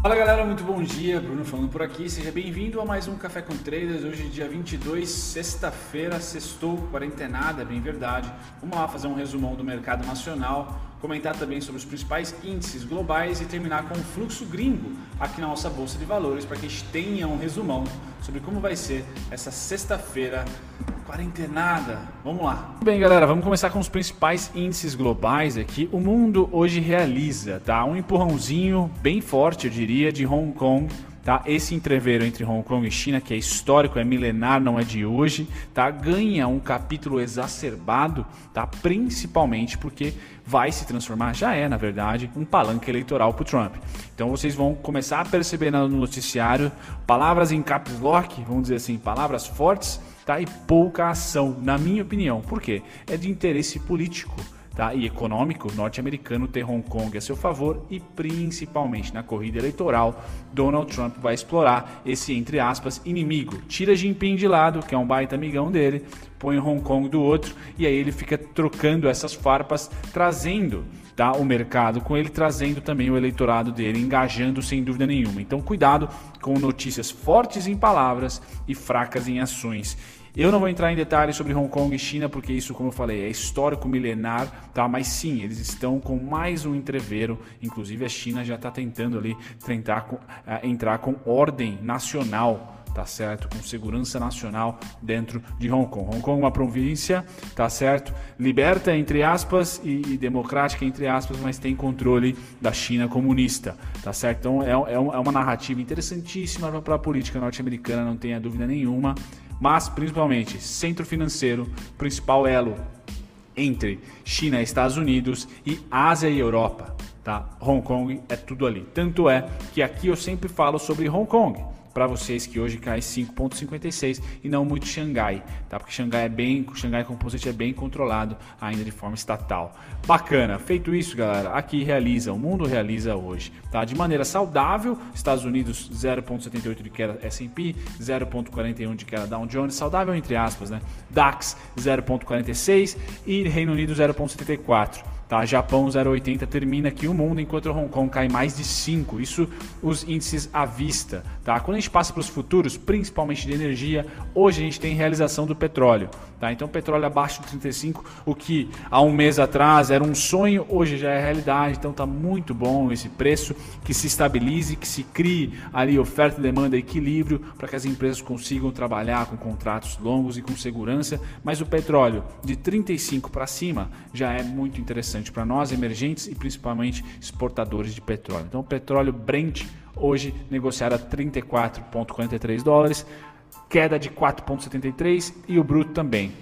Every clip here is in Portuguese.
Fala galera, muito bom dia. Bruno falando por aqui. Seja bem-vindo a mais um Café com Traders. Hoje, dia 22, sexta-feira, sextou, quarentenada, bem verdade. Vamos lá fazer um resumão do mercado nacional, comentar também sobre os principais índices globais e terminar com o fluxo gringo aqui na nossa bolsa de valores para que a gente tenha um resumão sobre como vai ser essa sexta-feira quarentenada. Vamos lá. Bem, galera, vamos começar com os principais índices globais aqui. O mundo hoje realiza, tá? Um empurrãozinho bem forte, eu diria, de Hong Kong Tá? Esse entreveiro entre Hong Kong e China, que é histórico, é milenar, não é de hoje, tá? ganha um capítulo exacerbado, tá? principalmente porque vai se transformar, já é na verdade, um palanque eleitoral para o Trump. Então vocês vão começar a perceber no noticiário palavras em caps lock, vamos dizer assim, palavras fortes tá? e pouca ação, na minha opinião. Por quê? É de interesse político tá? e econômico norte-americano ter Hong Kong a seu favor e principalmente na corrida eleitoral, Donald Trump vai explorar esse, entre aspas, inimigo. Tira Jinping de lado, que é um baita amigão dele, põe Hong Kong do outro e aí ele fica trocando essas farpas, trazendo tá, o mercado com ele, trazendo também o eleitorado dele, engajando sem dúvida nenhuma. Então cuidado com notícias fortes em palavras e fracas em ações. Eu não vou entrar em detalhes sobre Hong Kong e China, porque isso, como eu falei, é histórico milenar, tá? Mas sim, eles estão com mais um entreveiro. Inclusive a China já está tentando ali tentar com, uh, entrar com ordem nacional tá certo? Com segurança nacional dentro de Hong Kong. Hong Kong é uma província, tá certo? Liberta, entre aspas, e, e democrática, entre aspas, mas tem controle da China comunista, tá certo? Então é, é, é uma narrativa interessantíssima para a política norte-americana, não tenha dúvida nenhuma mas principalmente centro financeiro, principal elo entre China Estados Unidos e Ásia e Europa. Tá? Hong Kong é tudo ali. Tanto é que aqui eu sempre falo sobre Hong Kong para vocês que hoje cai 5.56 e não muito Xangai, tá? Porque Xangai é bem, Xangai Composite é bem controlado ainda de forma estatal. Bacana. Feito isso, galera, aqui realiza, o mundo realiza hoje, tá? De maneira saudável, Estados Unidos 0.78 de queda S&P, 0.41 de queda Dow Jones, saudável entre aspas, né? DAX 0.46 e Reino Unido 0.74. Tá? Japão 0,80 termina aqui o mundo, enquanto Hong Kong cai mais de 5. Isso os índices à vista. Tá? Quando a gente passa para os futuros, principalmente de energia, hoje a gente tem realização do petróleo. Tá? Então petróleo abaixo de 35, o que há um mês atrás era um sonho, hoje já é realidade. Então está muito bom esse preço, que se estabilize, que se crie ali oferta demanda equilíbrio para que as empresas consigam trabalhar com contratos longos e com segurança. Mas o petróleo de 35 para cima já é muito interessante interessante para nós, emergentes e principalmente exportadores de petróleo. Então, o petróleo Brent hoje negociado a 34,43 dólares, queda de 4,73 e o bruto também,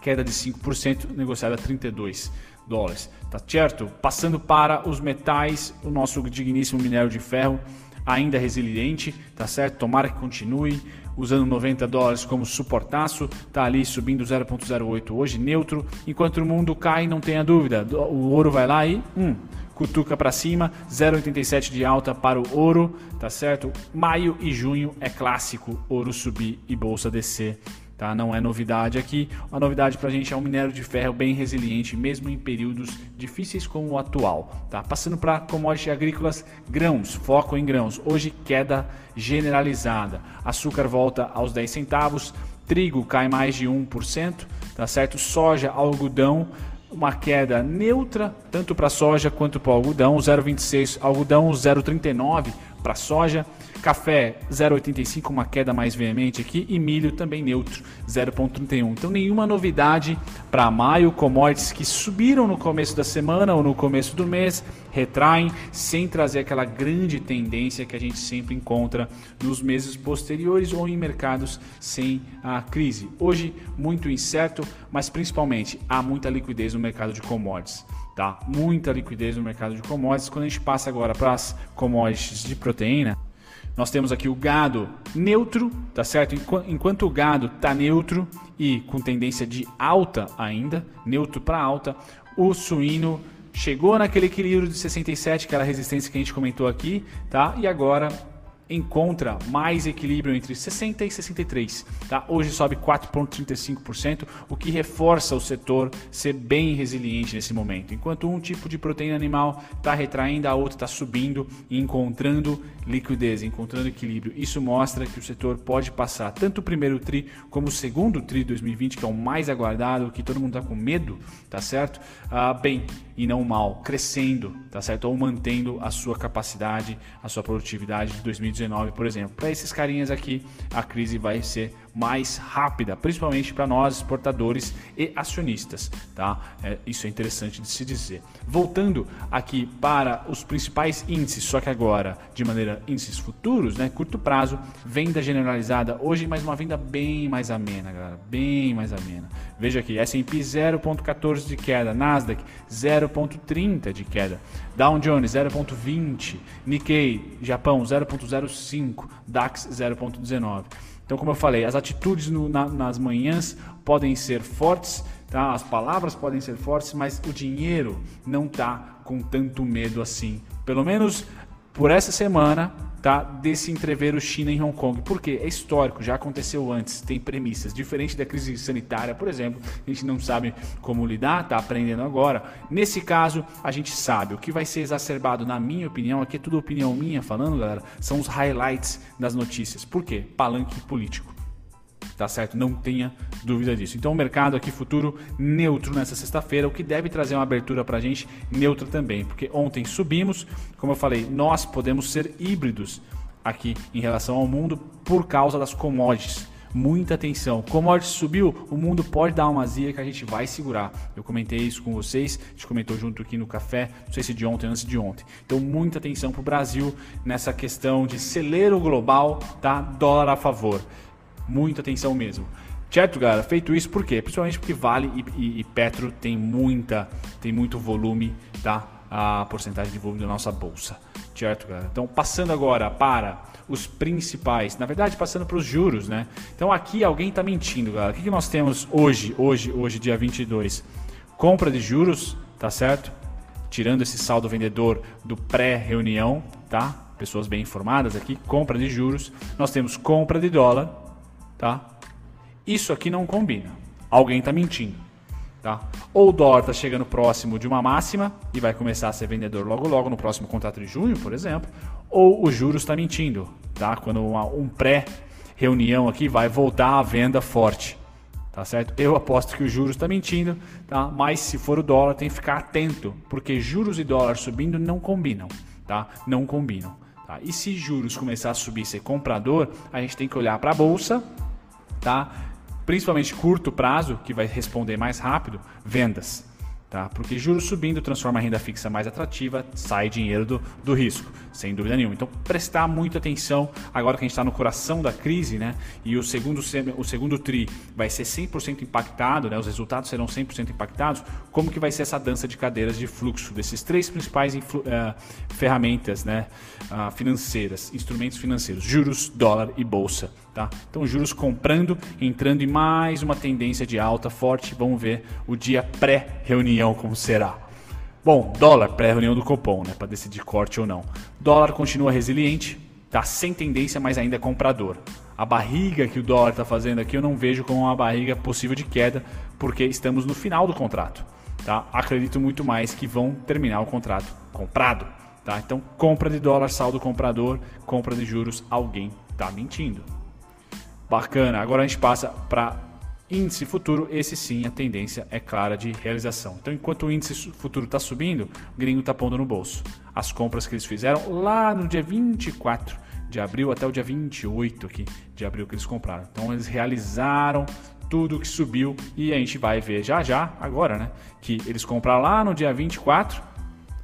queda de 5%, negociado a 32 dólares. Tá certo? Passando para os metais, o nosso digníssimo minério de ferro ainda resiliente, tá certo? Tomara que continue usando 90 dólares como suportaço, está ali subindo 0,08 hoje, neutro, enquanto o mundo cai, não tenha dúvida, o ouro vai lá e hum, cutuca para cima, 0,87 de alta para o ouro, tá certo? Maio e junho é clássico, ouro subir e bolsa descer Tá? Não é novidade aqui. A novidade para a gente é um minério de ferro bem resiliente, mesmo em períodos difíceis como o atual. Tá? Passando para commodities agrícolas, grãos, foco em grãos. Hoje queda generalizada. Açúcar volta aos 10 centavos, trigo cai mais de 1%, tá certo? Soja, algodão, uma queda neutra, tanto para soja quanto para algodão, 0,26, algodão 0,39 para soja, Café 0,85, uma queda mais veemente aqui, e milho também neutro, 0,31. Então nenhuma novidade para maio, commodities que subiram no começo da semana ou no começo do mês, retraem sem trazer aquela grande tendência que a gente sempre encontra nos meses posteriores ou em mercados sem a crise. Hoje muito incerto, mas principalmente há muita liquidez no mercado de commodities tá? Muita liquidez no mercado de commodities. Quando a gente passa agora para as commodities de proteína, nós temos aqui o gado neutro, tá certo? Enquanto o gado está neutro e com tendência de alta ainda, neutro para alta, o suíno chegou naquele equilíbrio de 67, aquela resistência que a gente comentou aqui, tá? E agora encontra mais equilíbrio entre 60 e 63, tá? Hoje sobe 4.35%, o que reforça o setor ser bem resiliente nesse momento. Enquanto um tipo de proteína animal está retraindo, a outra está subindo e encontrando liquidez, encontrando equilíbrio. Isso mostra que o setor pode passar tanto o primeiro tri como o segundo tri 2020, que é o mais aguardado, que todo mundo está com medo, tá certo? Ah, bem e não mal, crescendo, tá certo? Ou mantendo a sua capacidade, a sua produtividade de 2019, por exemplo. Para esses carinhas aqui, a crise vai ser mais rápida, principalmente para nós exportadores e acionistas, tá? É, isso é interessante de se dizer. Voltando aqui para os principais índices, só que agora de maneira índices futuros, né? Curto prazo, venda generalizada hoje, mas uma venda bem mais amena, galera, bem mais amena. Veja aqui, S&P 0.14 de queda, Nasdaq 0.30 de queda, Dow Jones 0.20, Nikkei Japão 0.05, DAX 0.19. Então, como eu falei, as atitudes no, na, nas manhãs podem ser fortes, tá? as palavras podem ser fortes, mas o dinheiro não está com tanto medo assim. Pelo menos por essa semana, tá? Desse entrever o China em Hong Kong. Porque é histórico, já aconteceu antes, tem premissas. Diferente da crise sanitária, por exemplo, a gente não sabe como lidar, tá aprendendo agora. Nesse caso, a gente sabe. O que vai ser exacerbado, na minha opinião, aqui é tudo opinião minha falando, galera, são os highlights das notícias. Por quê? Palanque político tá certo? Não tenha dúvida disso. Então o mercado aqui futuro neutro nessa sexta-feira, o que deve trazer uma abertura para a gente neutra também, porque ontem subimos, como eu falei, nós podemos ser híbridos aqui em relação ao mundo por causa das commodities. Muita atenção. Commodities subiu, o mundo pode dar uma zia que a gente vai segurar. Eu comentei isso com vocês, a gente comentou junto aqui no café, não sei se de ontem ou antes de ontem. Então, muita atenção para o Brasil nessa questão de celeiro global, tá? Dólar a favor muita atenção mesmo. Certo, galera? Feito isso, por quê? Principalmente porque Vale e, e, e, Petro tem muita, tem muito volume, tá? A porcentagem de volume da nossa bolsa. Certo, galera? Então, passando agora para os principais, na verdade, passando para os juros, né? Então, aqui alguém está mentindo, galera. O que, que nós temos hoje, hoje, hoje, dia 22? Compra de juros, tá certo? Tirando esse saldo vendedor do pré-reunião, tá? Pessoas bem informadas aqui, compra de juros. Nós temos compra de dólar, tá? Isso aqui não combina. Alguém está mentindo, tá? Ou o dólar está chegando próximo de uma máxima e vai começar a ser vendedor logo logo no próximo contrato de junho, por exemplo, ou o juros está mentindo, tá? Quando uma, um pré reunião aqui vai voltar à venda forte, tá certo? Eu aposto que o juros está mentindo, tá? Mas se for o dólar tem que ficar atento, porque juros e dólar subindo não combinam, tá? Não combinam. Tá? E se juros começar a subir, ser comprador, a gente tem que olhar para a bolsa tá? Principalmente curto prazo, que vai responder mais rápido, vendas. Tá? Porque juros subindo transforma a renda fixa mais atrativa, sai dinheiro do, do risco, sem dúvida nenhuma. Então, prestar muita atenção agora que a gente está no coração da crise, né? E o segundo, o segundo TRI vai ser 100% impactado, né? Os resultados serão 100% impactados. Como que vai ser essa dança de cadeiras de fluxo desses três principais uh, ferramentas, né? Uh, financeiras, instrumentos financeiros: juros, dólar e bolsa. Tá? Então, juros comprando, entrando em mais uma tendência de alta forte. Vamos ver o dia pré-reunião como será. Bom, dólar pré-reunião do Copom, né, para decidir corte ou não. Dólar continua resiliente, tá sem tendência, mas ainda é comprador. A barriga que o dólar está fazendo aqui eu não vejo como uma barriga possível de queda, porque estamos no final do contrato. Tá? Acredito muito mais que vão terminar o contrato comprado. Tá? Então, compra de dólar, saldo comprador, compra de juros, alguém está mentindo. Bacana. Agora a gente passa para índice futuro. Esse sim, a tendência é clara de realização. Então, enquanto o índice futuro está subindo, o gringo está pondo no bolso. As compras que eles fizeram lá no dia 24 de abril até o dia 28 aqui de abril que eles compraram. Então, eles realizaram tudo que subiu e a gente vai ver já já, agora, né? Que eles compraram lá no dia 24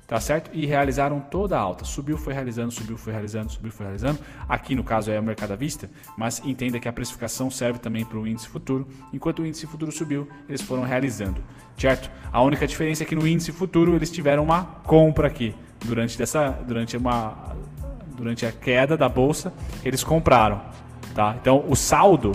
tá certo? E realizaram toda a alta. Subiu, foi realizando, subiu, foi realizando, subiu, foi realizando. Aqui no caso é o mercado à vista, mas entenda que a precificação serve também para o índice futuro. Enquanto o índice futuro subiu, eles foram realizando, certo? A única diferença é que no índice futuro eles tiveram uma compra aqui durante dessa, durante uma, durante a queda da bolsa, eles compraram, tá? Então o saldo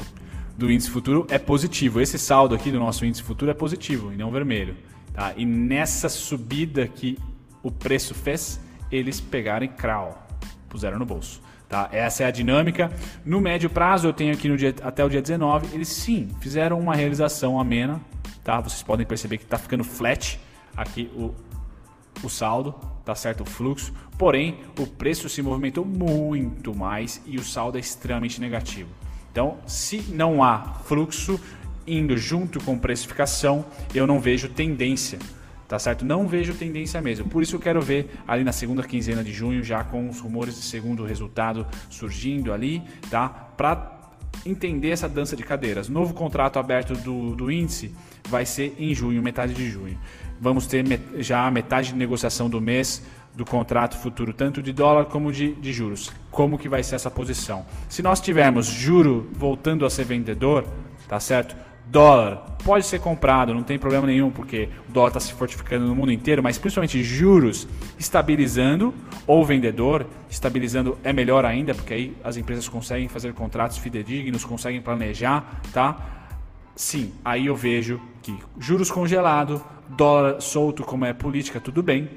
do índice futuro é positivo. Esse saldo aqui do nosso índice futuro é positivo e não vermelho. Tá? E nessa subida que o preço fez eles pegarem crau, puseram no bolso. Tá? Essa é a dinâmica. No médio prazo, eu tenho aqui no dia, até o dia 19, eles sim fizeram uma realização amena. Tá? Vocês podem perceber que está ficando flat aqui o, o saldo, tá certo? O fluxo. Porém, o preço se movimentou muito mais e o saldo é extremamente negativo. Então, se não há fluxo indo junto com precificação, eu não vejo tendência tá certo? Não vejo tendência mesmo. Por isso eu quero ver ali na segunda quinzena de junho, já com os rumores de segundo resultado surgindo ali, tá? Para entender essa dança de cadeiras. Novo contrato aberto do, do índice vai ser em junho, metade de junho. Vamos ter met já metade de negociação do mês do contrato futuro, tanto de dólar como de, de juros. Como que vai ser essa posição? Se nós tivermos juro voltando a ser vendedor, tá certo? Dólar pode ser comprado, não tem problema nenhum, porque o dólar está se fortificando no mundo inteiro, mas principalmente juros estabilizando, ou vendedor estabilizando é melhor ainda, porque aí as empresas conseguem fazer contratos fidedignos, conseguem planejar, tá? Sim, aí eu vejo que juros congelado, dólar solto, como é política, tudo bem,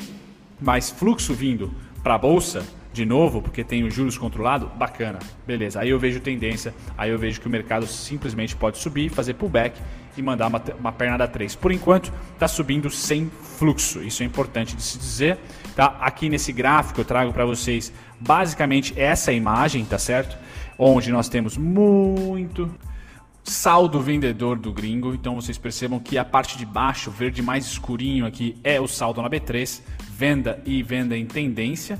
mas fluxo vindo para a bolsa de novo, porque tem os juros controlado, bacana, beleza. Aí eu vejo tendência, aí eu vejo que o mercado simplesmente pode subir, fazer pullback e mandar uma, uma pernada 3. Por enquanto, está subindo sem fluxo, isso é importante de se dizer. Tá? Aqui nesse gráfico eu trago para vocês basicamente essa imagem, tá certo? Onde nós temos muito saldo vendedor do gringo. Então vocês percebam que a parte de baixo, verde mais escurinho aqui, é o saldo na B3, venda e venda em tendência,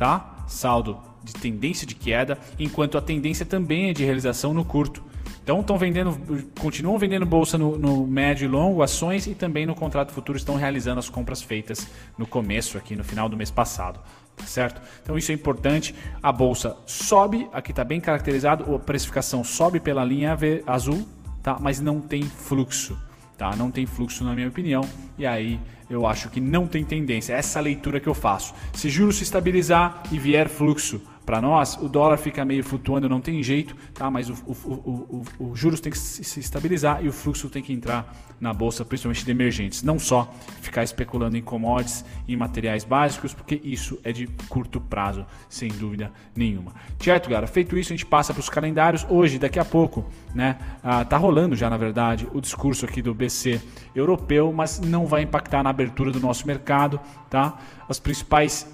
tá? Saldo de tendência de queda, enquanto a tendência também é de realização no curto. Então estão vendendo, continuam vendendo bolsa no, no, médio e longo, ações e também no contrato futuro estão realizando as compras feitas no começo aqui, no final do mês passado. Tá certo? Então isso é importante. A bolsa sobe, aqui está bem caracterizado, a precificação sobe pela linha azul, tá? mas não tem fluxo. Tá? Não tem fluxo na minha opinião. E aí eu acho que não tem tendência. Essa é leitura que eu faço. Se juros se estabilizar e vier fluxo para nós, o dólar fica meio flutuando, não tem jeito, tá? mas o, o, o, o, juros tem que se estabilizar e o fluxo tem que entrar na bolsa, principalmente de emergentes. Não só ficar especulando em commodities e materiais básicos, porque isso é de curto prazo, sem dúvida nenhuma. Certo, galera? Feito isso, a gente passa para os calendários. Hoje, daqui a pouco, né? Ah, tá rolando já, na verdade, o discurso aqui do BC europeu, mas não vai impactar na abertura do nosso mercado, tá? As principais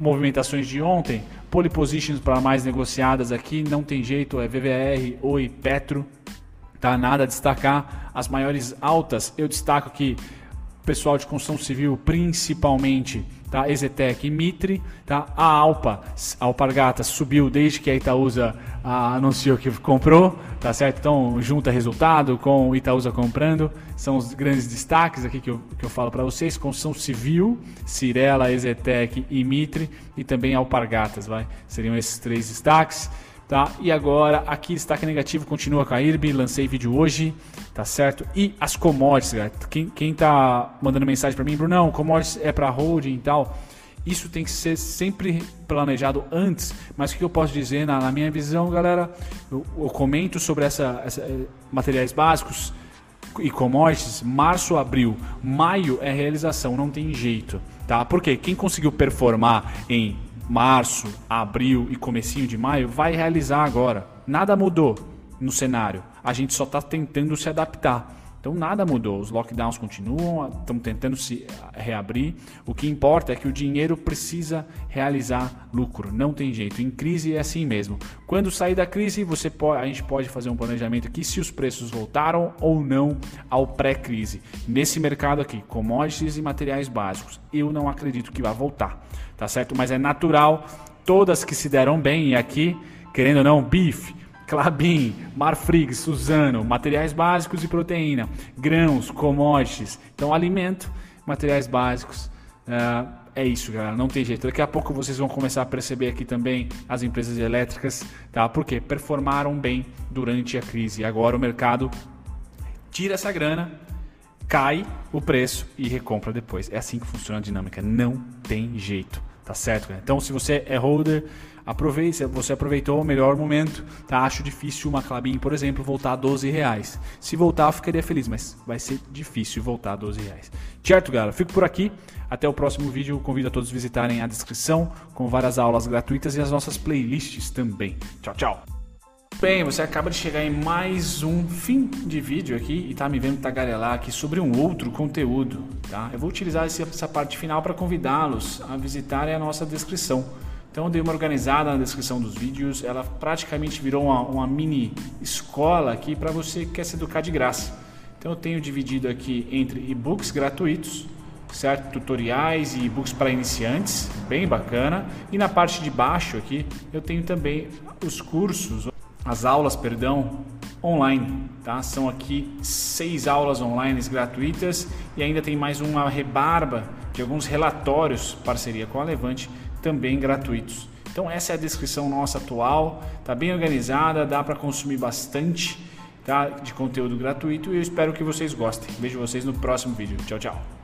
movimentações de ontem, pole positions para mais negociadas aqui, não tem jeito, é VVR, Oi, Petro, tá nada a destacar. As maiores altas, eu destaco aqui pessoal de construção civil, principalmente, tá? Ezetec e Mitre, tá? A Alpa, a Alpargata subiu desde que a Itaúsa ah, anunciou que comprou, tá certo? Então, junta resultado com Itaúsa comprando, são os grandes destaques aqui que eu, que eu falo para vocês, construção civil, Cirela, Ezetec e Mitre, e também Alpargatas, vai? Seriam esses três destaques. Tá? E agora, aqui destaque negativo continua com a IRB, lancei vídeo hoje, tá certo? E as commodities, galera. Quem, quem tá mandando mensagem para mim, Brunão, commodities é para holding e tal. Isso tem que ser sempre planejado antes, mas o que eu posso dizer, na, na minha visão, galera, eu, eu comento sobre essa, essa, eh, materiais básicos e commodities, março, abril, maio é realização, não tem jeito, tá? Porque quem conseguiu performar em março, abril e comecinho de maio, vai realizar agora. Nada mudou no cenário. A gente só está tentando se adaptar. Então nada mudou, os lockdowns continuam, estamos tentando se reabrir. O que importa é que o dinheiro precisa realizar lucro, não tem jeito. Em crise é assim mesmo. Quando sair da crise, você pode, a gente pode fazer um planejamento aqui se os preços voltaram ou não ao pré-crise. Nesse mercado aqui, commodities e materiais básicos, eu não acredito que vá voltar, tá certo? Mas é natural, todas que se deram bem e aqui, querendo ou não, bife Clabin, Marfrig, Suzano, materiais básicos e proteína, grãos, commodities. Então, alimento, materiais básicos. Uh, é isso, galera. Não tem jeito. Daqui a pouco vocês vão começar a perceber aqui também as empresas elétricas, tá? Porque performaram bem durante a crise. Agora o mercado tira essa grana, cai o preço e recompra depois. É assim que funciona a dinâmica. Não tem jeito tá certo? Então, se você é holder, aproveite, você aproveitou o melhor momento, tá? Acho difícil uma Clabin, por exemplo, voltar a 12 reais. Se voltar, eu ficaria feliz, mas vai ser difícil voltar a 12 reais. Certo, galera? Fico por aqui. Até o próximo vídeo. Convido a todos a visitarem a descrição com várias aulas gratuitas e as nossas playlists também. Tchau, tchau. Bem, você acaba de chegar em mais um fim de vídeo aqui e tá me vendo tagarelar aqui sobre um outro conteúdo, tá? Eu vou utilizar essa parte final para convidá-los a visitarem a nossa descrição. Então eu dei uma organizada na descrição dos vídeos, ela praticamente virou uma, uma mini escola aqui para você que quer se educar de graça. Então eu tenho dividido aqui entre e-books gratuitos, certo? Tutoriais e e-books para iniciantes, bem bacana. E na parte de baixo aqui eu tenho também os cursos, as aulas, perdão, online, tá? São aqui seis aulas online gratuitas e ainda tem mais uma rebarba de alguns relatórios, parceria com a Levante, também gratuitos. Então essa é a descrição nossa atual, tá bem organizada, dá para consumir bastante tá? de conteúdo gratuito e eu espero que vocês gostem. Vejo vocês no próximo vídeo. Tchau, tchau.